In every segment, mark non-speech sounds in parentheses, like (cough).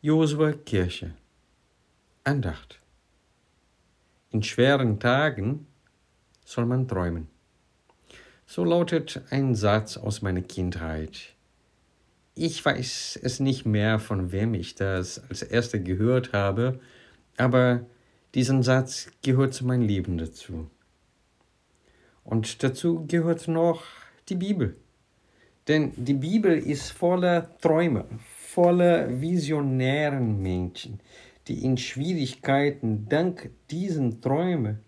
Josua Kirche. Andacht. In schweren Tagen soll man träumen. So lautet ein Satz aus meiner Kindheit. Ich weiß es nicht mehr, von wem ich das als erster gehört habe, aber diesen Satz gehört zu meinem Leben dazu. Und dazu gehört noch die Bibel. Denn die Bibel ist voller Träume, voller visionären Menschen, die in Schwierigkeiten dank diesen Träumen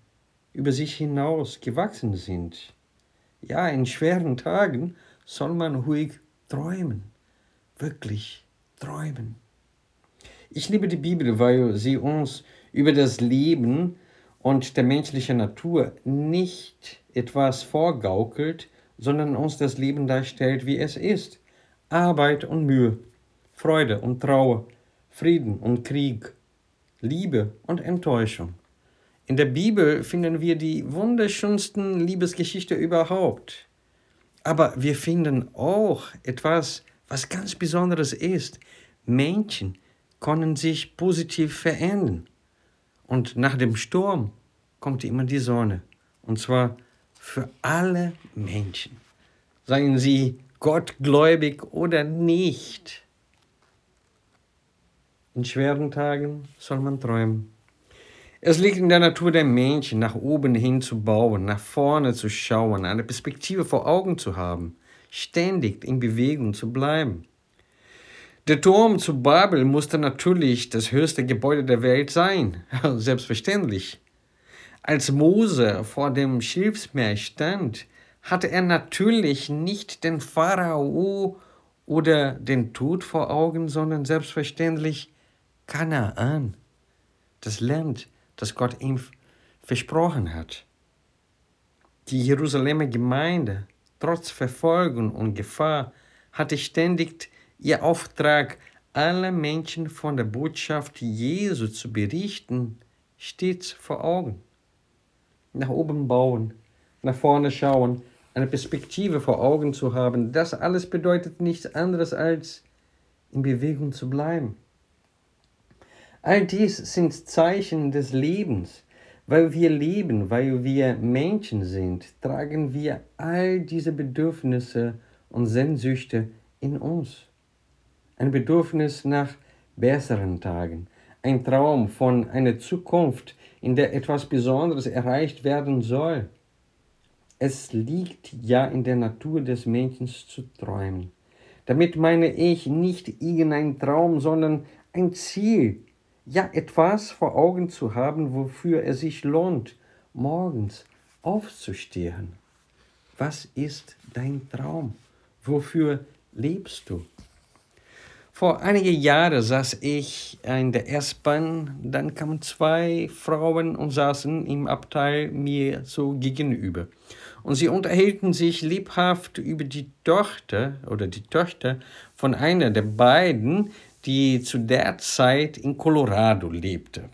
über sich hinaus gewachsen sind. Ja, in schweren Tagen soll man ruhig träumen, wirklich träumen. Ich liebe die Bibel, weil sie uns über das Leben und der menschlichen Natur nicht etwas vorgaukelt, sondern uns das Leben darstellt, wie es ist. Arbeit und Mühe, Freude und Trauer, Frieden und Krieg, Liebe und Enttäuschung. In der Bibel finden wir die wunderschönsten Liebesgeschichte überhaupt. Aber wir finden auch etwas, was ganz Besonderes ist. Menschen können sich positiv verändern. Und nach dem Sturm kommt immer die Sonne. Und zwar für alle Menschen. Seien sie gottgläubig oder nicht. In schweren Tagen soll man träumen. Es liegt in der Natur der Menschen, nach oben hin zu bauen, nach vorne zu schauen, eine Perspektive vor Augen zu haben, ständig in Bewegung zu bleiben. Der Turm zu Babel musste natürlich das höchste Gebäude der Welt sein, (laughs) selbstverständlich. Als Mose vor dem Schilfsmeer stand, hatte er natürlich nicht den Pharao oder den Tod vor Augen, sondern selbstverständlich Kanaan, das Land, das Gott ihm versprochen hat. Die Jerusalemer Gemeinde, trotz Verfolgung und Gefahr, hatte ständig ihr Auftrag, alle Menschen von der Botschaft Jesu zu berichten, stets vor Augen. Nach oben bauen, nach vorne schauen, eine Perspektive vor Augen zu haben, das alles bedeutet nichts anderes als in Bewegung zu bleiben. All dies sind Zeichen des Lebens. Weil wir leben, weil wir Menschen sind, tragen wir all diese Bedürfnisse und Sehnsüchte in uns. Ein Bedürfnis nach besseren Tagen, ein Traum von einer Zukunft, in der etwas Besonderes erreicht werden soll. Es liegt ja in der Natur des Menschen zu träumen. Damit meine ich nicht irgendein Traum, sondern ein Ziel, ja etwas vor Augen zu haben, wofür es sich lohnt, morgens aufzustehen. Was ist dein Traum? Wofür lebst du? Vor einigen Jahren saß ich in der S-Bahn, dann kamen zwei Frauen und saßen im Abteil mir so gegenüber. Und sie unterhielten sich lebhaft über die Tochter oder die Töchter von einer der beiden, die zu der Zeit in Colorado lebte.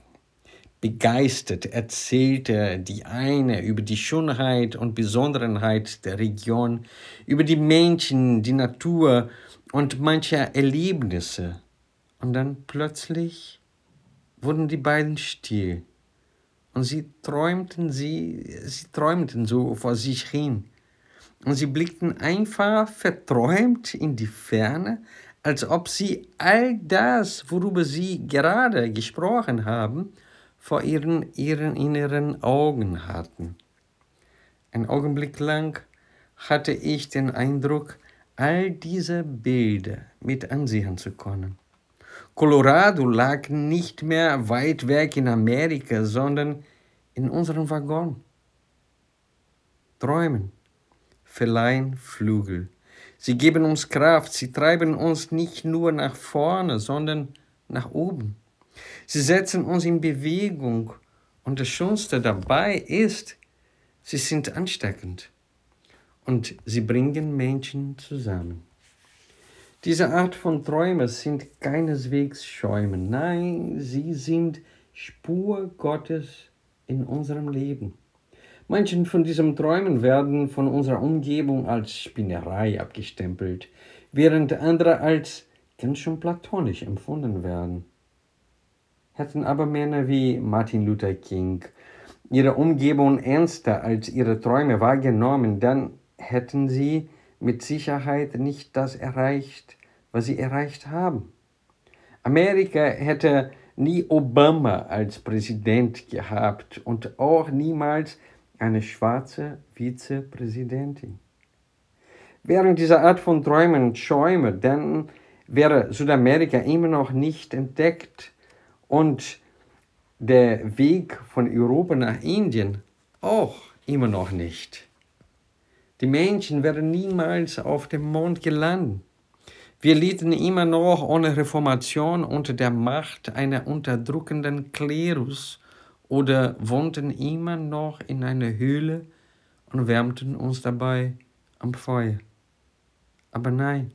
Begeistert erzählte die eine über die Schönheit und Besonderheit der Region, über die Menschen, die Natur und manche Erlebnisse. Und dann plötzlich wurden die beiden still und sie träumten sie, sie träumten so vor sich hin. Und sie blickten einfach verträumt in die Ferne, als ob sie all das, worüber sie gerade gesprochen haben, vor ihren, ihren inneren Augen hatten. Ein Augenblick lang hatte ich den Eindruck, all diese Bilder mit ansehen zu können. Colorado lag nicht mehr weit weg in Amerika, sondern in unserem Waggon. Träumen verleihen Flügel. Sie geben uns Kraft, sie treiben uns nicht nur nach vorne, sondern nach oben. Sie setzen uns in Bewegung und das Schönste dabei ist, sie sind ansteckend und sie bringen Menschen zusammen. Diese Art von Träumen sind keineswegs Schäumen, nein, sie sind Spur Gottes in unserem Leben. Manchen von diesen Träumen werden von unserer Umgebung als Spinnerei abgestempelt, während andere als kann schon platonisch empfunden werden. Hätten aber Männer wie Martin Luther King ihre Umgebung ernster als ihre Träume wahrgenommen, dann hätten sie mit Sicherheit nicht das erreicht, was sie erreicht haben. Amerika hätte nie Obama als Präsident gehabt und auch niemals eine schwarze Vizepräsidentin. Während dieser Art von Träumen und Schäume, dann wäre Südamerika immer noch nicht entdeckt und der Weg von Europa nach Indien auch immer noch nicht. Die Menschen wären niemals auf dem Mond gelandet. Wir litten immer noch ohne Reformation unter der Macht einer unterdrückenden Klerus oder wohnten immer noch in einer Höhle und wärmten uns dabei am Feuer. Aber nein,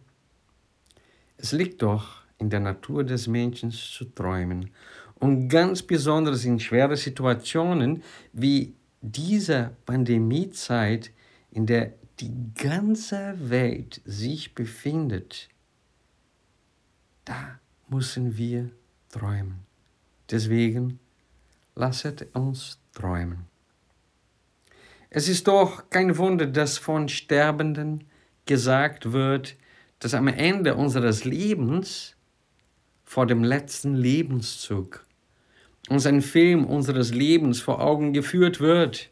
es liegt doch in der Natur des Menschen zu träumen und ganz besonders in schweren Situationen wie dieser Pandemiezeit, in der die ganze Welt sich befindet, da müssen wir träumen. Deswegen lasset uns träumen. Es ist doch kein Wunder, dass von Sterbenden gesagt wird, dass am Ende unseres Lebens, vor dem letzten Lebenszug, uns ein Film unseres Lebens vor Augen geführt wird.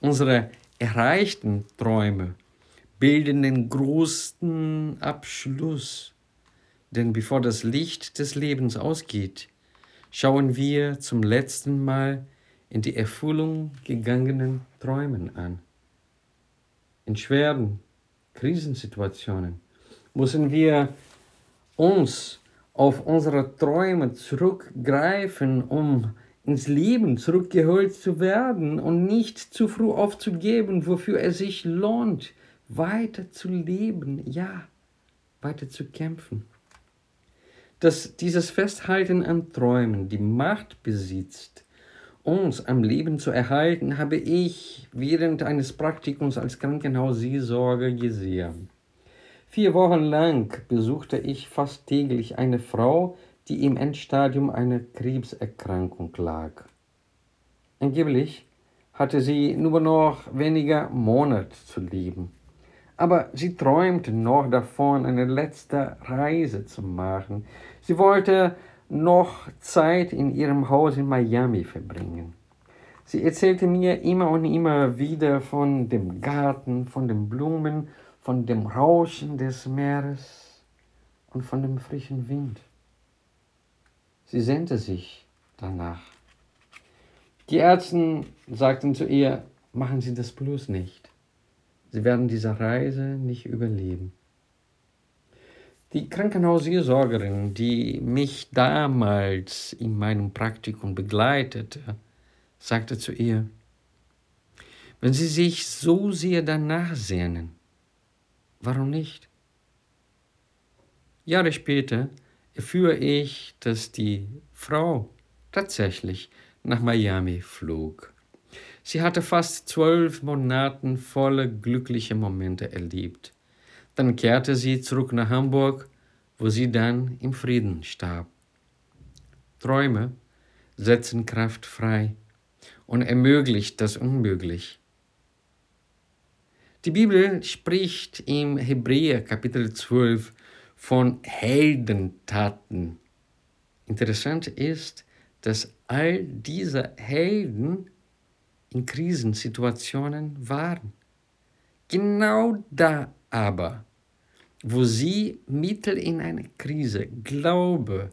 Unsere erreichten Träume bilden den größten Abschluss denn bevor das Licht des Lebens ausgeht, schauen wir zum letzten Mal in die Erfüllung gegangenen Träumen an. In schweren Krisensituationen müssen wir uns auf unsere Träume zurückgreifen, um ins Leben zurückgeholt zu werden und nicht zu früh aufzugeben, wofür es sich lohnt, weiter zu leben, ja, weiter zu kämpfen dass dieses Festhalten an Träumen die Macht besitzt, uns am Leben zu erhalten, habe ich während eines Praktikums als Krankenhausseelsorger gesehen. Vier Wochen lang besuchte ich fast täglich eine Frau, die im Endstadium einer Krebserkrankung lag. Angeblich hatte sie nur noch weniger Monate zu leben. Aber sie träumte noch davon, eine letzte Reise zu machen. Sie wollte noch Zeit in ihrem Haus in Miami verbringen. Sie erzählte mir immer und immer wieder von dem Garten, von den Blumen, von dem Rauschen des Meeres und von dem frischen Wind. Sie sehnte sich danach. Die Ärzte sagten zu ihr, machen Sie das bloß nicht. Sie werden diese Reise nicht überleben. Die Krankenhausseelsorgerin, die mich damals in meinem Praktikum begleitete, sagte zu ihr, wenn Sie sich so sehr danach sehnen, warum nicht? Jahre später erfuhr ich, dass die Frau tatsächlich nach Miami flog. Sie hatte fast zwölf Monate voller glücklicher Momente erlebt. Dann kehrte sie zurück nach Hamburg, wo sie dann im Frieden starb. Träume setzen Kraft frei und ermöglicht das Unmöglich. Die Bibel spricht im Hebräer Kapitel 12 von Heldentaten. Interessant ist, dass all diese Helden in Krisensituationen waren. Genau da aber, wo sie mittel in einer Krise Glaube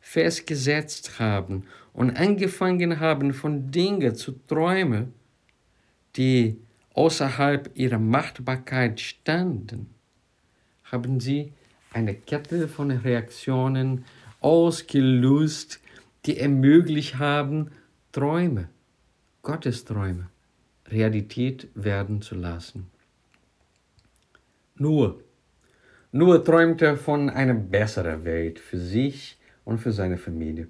festgesetzt haben und angefangen haben, von Dingen zu träumen, die außerhalb ihrer Machtbarkeit standen, haben sie eine Kette von Reaktionen ausgelöst, die ermöglicht haben, Träume Gottesträume Realität werden zu lassen. Nur, nur träumt er von einer besseren Welt für sich und für seine Familie.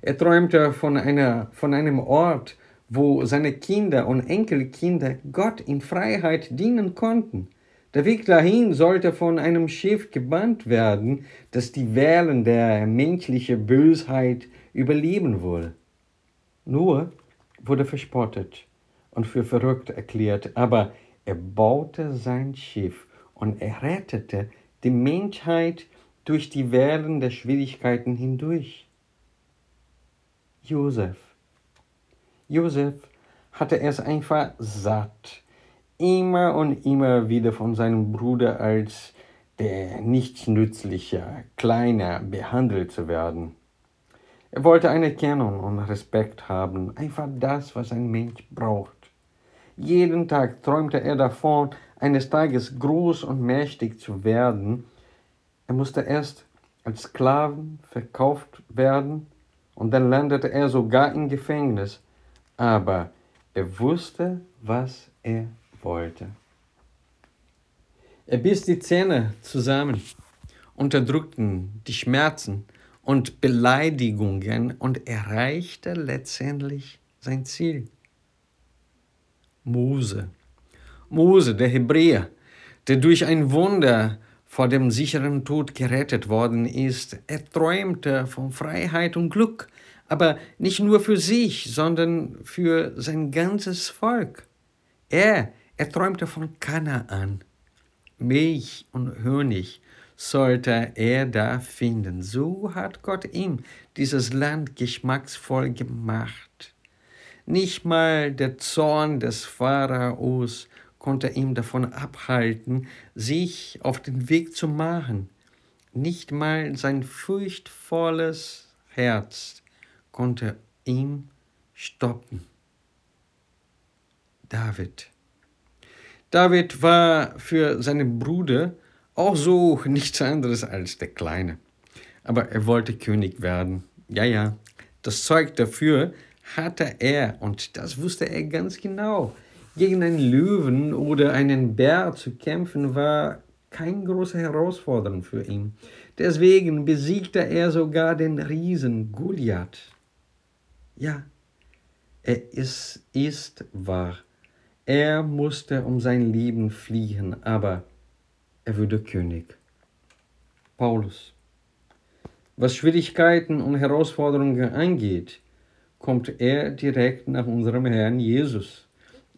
Er träumte von, einer, von einem Ort, wo seine Kinder und Enkelkinder Gott in Freiheit dienen konnten, Der Weg dahin sollte von einem Schiff gebannt werden, das die Wellen der menschlichen Bösheit überleben will. Nur wurde verspottet und für verrückt erklärt, aber er baute sein Schiff und er rettete die Menschheit durch die Wellen der Schwierigkeiten hindurch. Josef. Josef hatte es einfach satt, immer und immer wieder von seinem Bruder als der nichtsnützliche Kleiner behandelt zu werden. Er wollte Anerkennung und Respekt haben, einfach das, was ein Mensch braucht. Jeden Tag träumte er davon, eines Tages groß und mächtig zu werden. Er musste erst als Sklaven verkauft werden und dann landete er sogar im Gefängnis. Aber er wusste, was er wollte. Er biss die Zähne zusammen, unterdrückten die Schmerzen und Beleidigungen und erreichte letztendlich sein Ziel. Mose, Mose, der Hebräer, der durch ein Wunder vor dem sicheren Tod gerettet worden ist, er träumte von Freiheit und Glück, aber nicht nur für sich, sondern für sein ganzes Volk. Er, er träumte von Kanaan. Milch und Honig sollte er da finden. So hat Gott ihm dieses Land geschmacksvoll gemacht. Nicht mal der Zorn des Pharaos konnte ihn davon abhalten, sich auf den Weg zu machen. Nicht mal sein furchtvolles Herz konnte ihn stoppen. David. David war für seinen Bruder auch so (laughs) nichts anderes als der Kleine. Aber er wollte König werden. Ja, ja, das Zeug dafür hatte er und das wusste er ganz genau. Gegen einen Löwen oder einen Bär zu kämpfen war keine große Herausforderung für ihn. Deswegen besiegte er sogar den Riesen Goliath. Ja, er ist, ist wahr. Er musste um sein Leben fliehen, aber er wurde König. Paulus. Was Schwierigkeiten und Herausforderungen angeht, kommt er direkt nach unserem Herrn Jesus.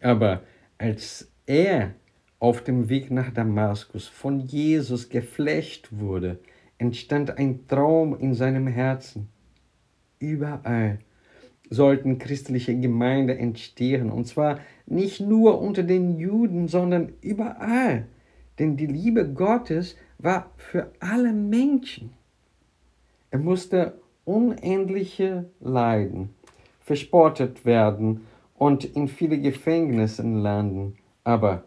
Aber als er auf dem Weg nach Damaskus von Jesus geflecht wurde, entstand ein Traum in seinem Herzen. Überall sollten christliche Gemeinden entstehen, und zwar nicht nur unter den Juden, sondern überall. Denn die Liebe Gottes war für alle Menschen. Er musste unendliche Leiden verspottet werden und in viele Gefängnisse landen, aber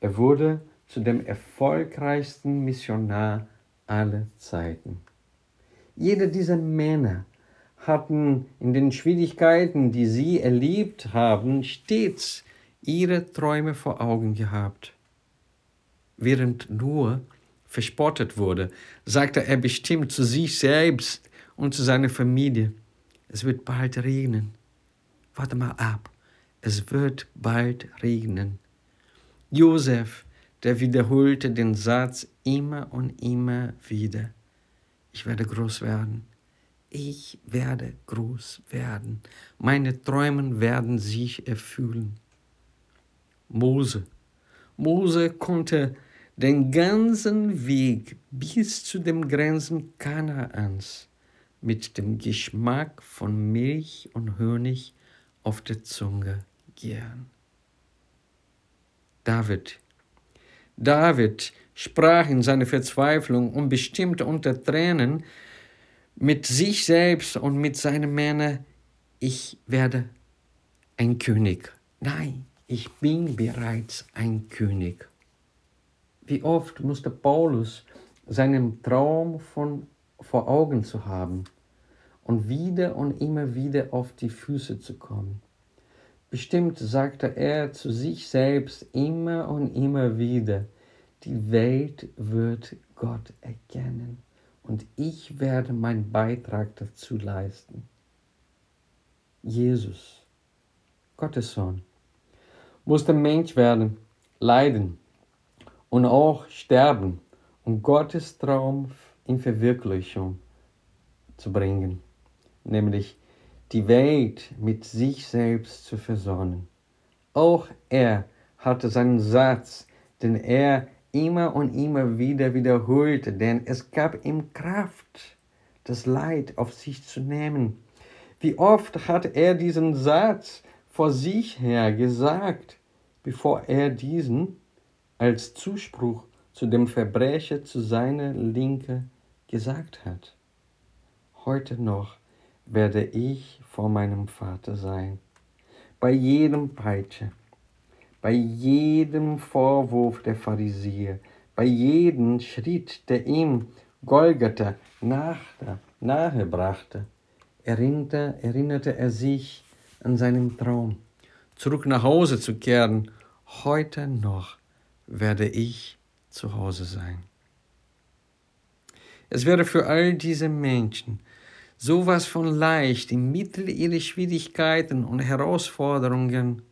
er wurde zu dem erfolgreichsten Missionar aller Zeiten. Jeder dieser Männer hatten in den Schwierigkeiten, die sie erlebt haben, stets ihre Träume vor Augen gehabt. Während nur verspottet wurde, sagte er bestimmt zu sich selbst und zu seiner Familie, es wird bald regnen. Warte mal ab, es wird bald regnen. Josef, der wiederholte den Satz immer und immer wieder. Ich werde groß werden. Ich werde groß werden. Meine Träume werden sich erfüllen. Mose. Mose konnte den ganzen Weg bis zu den Grenzen Kanaans mit dem Geschmack von Milch und Honig auf der Zunge gern. David. David sprach in seiner Verzweiflung und bestimmte unter Tränen mit sich selbst und mit seinen Männern, ich werde ein König. Nein, ich bin bereits ein König. Wie oft musste Paulus seinen Traum von, vor Augen zu haben und wieder und immer wieder auf die Füße zu kommen. Bestimmt sagte er zu sich selbst immer und immer wieder, die Welt wird Gott erkennen und ich werde meinen Beitrag dazu leisten. Jesus, Gottes Sohn, musste Mensch werden, leiden und auch sterben, um Gottes Traum in Verwirklichung zu bringen, nämlich die Welt mit sich selbst zu versonnen. Auch er hatte seinen Satz, den er immer und immer wieder wiederholte, denn es gab ihm Kraft, das Leid auf sich zu nehmen. Wie oft hat er diesen Satz vor sich her gesagt, bevor er diesen als Zuspruch zu dem Verbrecher zu seiner Linke gesagt hat. Heute noch werde ich vor meinem Vater sein. Bei jedem Peitsche, bei jedem Vorwurf der Pharisäer, bei jedem Schritt, der ihm Golgatha nahe brachte, erinnerte, erinnerte er sich an seinen Traum, zurück nach Hause zu kehren. Heute noch werde ich zu Hause sein. Es wäre für all diese Menschen sowas von leicht, im Mittel ihrer Schwierigkeiten und Herausforderungen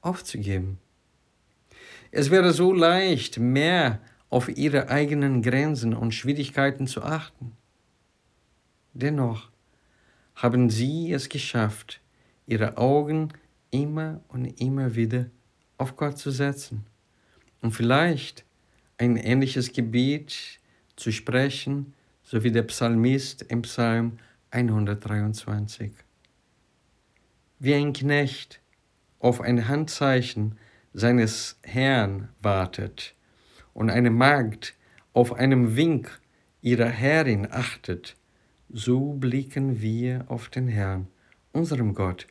aufzugeben. Es wäre so leicht, mehr auf ihre eigenen Grenzen und Schwierigkeiten zu achten. Dennoch haben sie es geschafft, ihre Augen immer und immer wieder auf Gott zu setzen und vielleicht ein ähnliches Gebet zu sprechen, so wie der Psalmist im Psalm 123. Wie ein Knecht auf ein Handzeichen seines Herrn wartet und eine Magd auf einem Wink ihrer Herrin achtet, so blicken wir auf den Herrn, unserem Gott,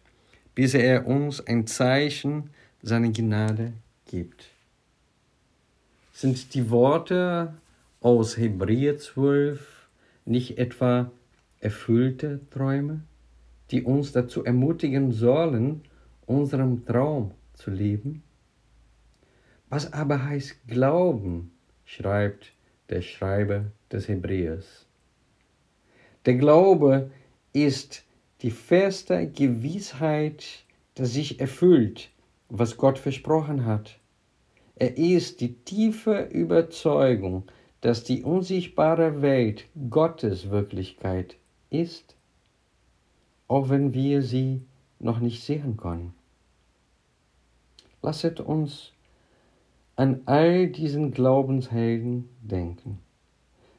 bis er uns ein Zeichen seiner Gnade gibt. Sind die Worte aus Hebräer 12 nicht etwa erfüllte Träume, die uns dazu ermutigen sollen, unserem Traum zu leben? Was aber heißt Glauben, schreibt der Schreiber des Hebräers. Der Glaube ist die feste Gewissheit, dass sich erfüllt, was Gott versprochen hat. Er ist die tiefe Überzeugung, dass die unsichtbare Welt Gottes Wirklichkeit ist, auch wenn wir sie noch nicht sehen können. Lasset uns an all diesen Glaubenshelden denken.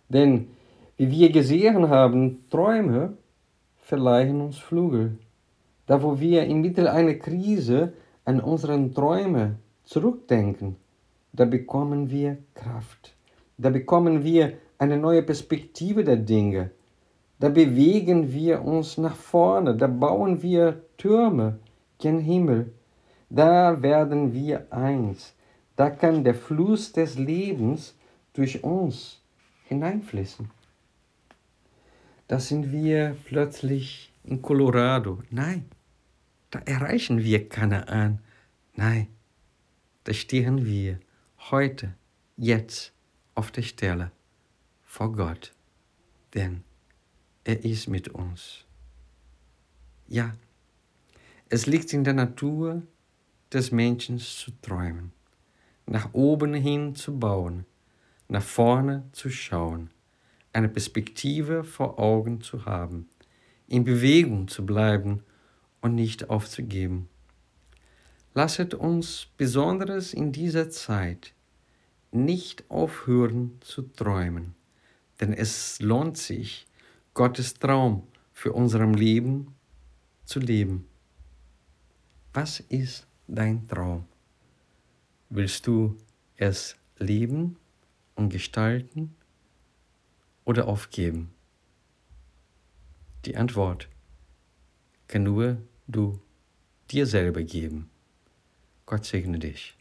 Denn, wie wir gesehen haben, Träume verleihen uns Flügel. Da wo wir inmitten einer Krise an unseren Träume zurückdenken, da bekommen wir Kraft. Da bekommen wir eine neue Perspektive der Dinge. Da bewegen wir uns nach vorne, da bauen wir Türme gen Himmel. Da werden wir eins. Da kann der Fluss des Lebens durch uns hineinfließen. Da sind wir plötzlich in Colorado. Nein, da erreichen wir Kanaan. Nein, da stehen wir heute, jetzt auf der Stelle vor Gott. Denn er ist mit uns. Ja, es liegt in der Natur des Menschen zu träumen, nach oben hin zu bauen, nach vorne zu schauen, eine Perspektive vor Augen zu haben, in Bewegung zu bleiben und nicht aufzugeben. Lasset uns besonders in dieser Zeit nicht aufhören zu träumen, denn es lohnt sich, Gottes Traum für unserem Leben zu leben. Was ist dein Traum? Willst du es leben und gestalten oder aufgeben? Die Antwort kann nur du dir selber geben. Gott segne dich.